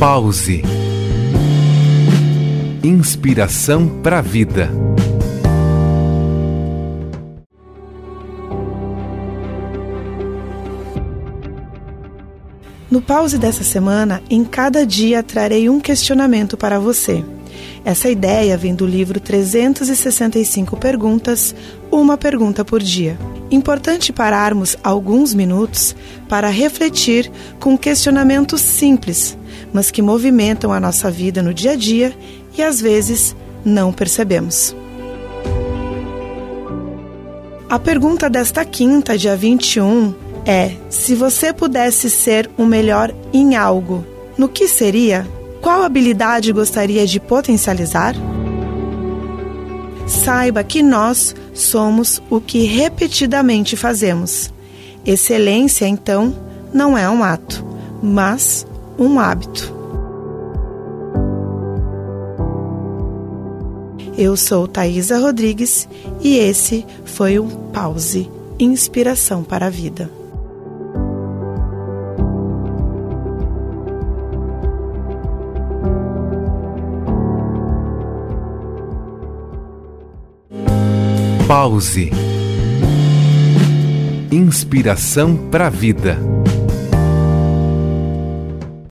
Pause. Inspiração para a vida. No pause dessa semana, em cada dia trarei um questionamento para você. Essa ideia vem do livro 365 Perguntas, uma pergunta por dia. Importante pararmos alguns minutos para refletir com questionamentos simples, mas que movimentam a nossa vida no dia a dia e às vezes não percebemos. A pergunta desta quinta, dia 21, é: se você pudesse ser o melhor em algo, no que seria? Qual habilidade gostaria de potencializar? Saiba que nós somos o que repetidamente fazemos. Excelência, então, não é um ato, mas um hábito. Eu sou Thaisa Rodrigues e esse foi um Pause Inspiração para a Vida. Pause. Inspiração para a vida.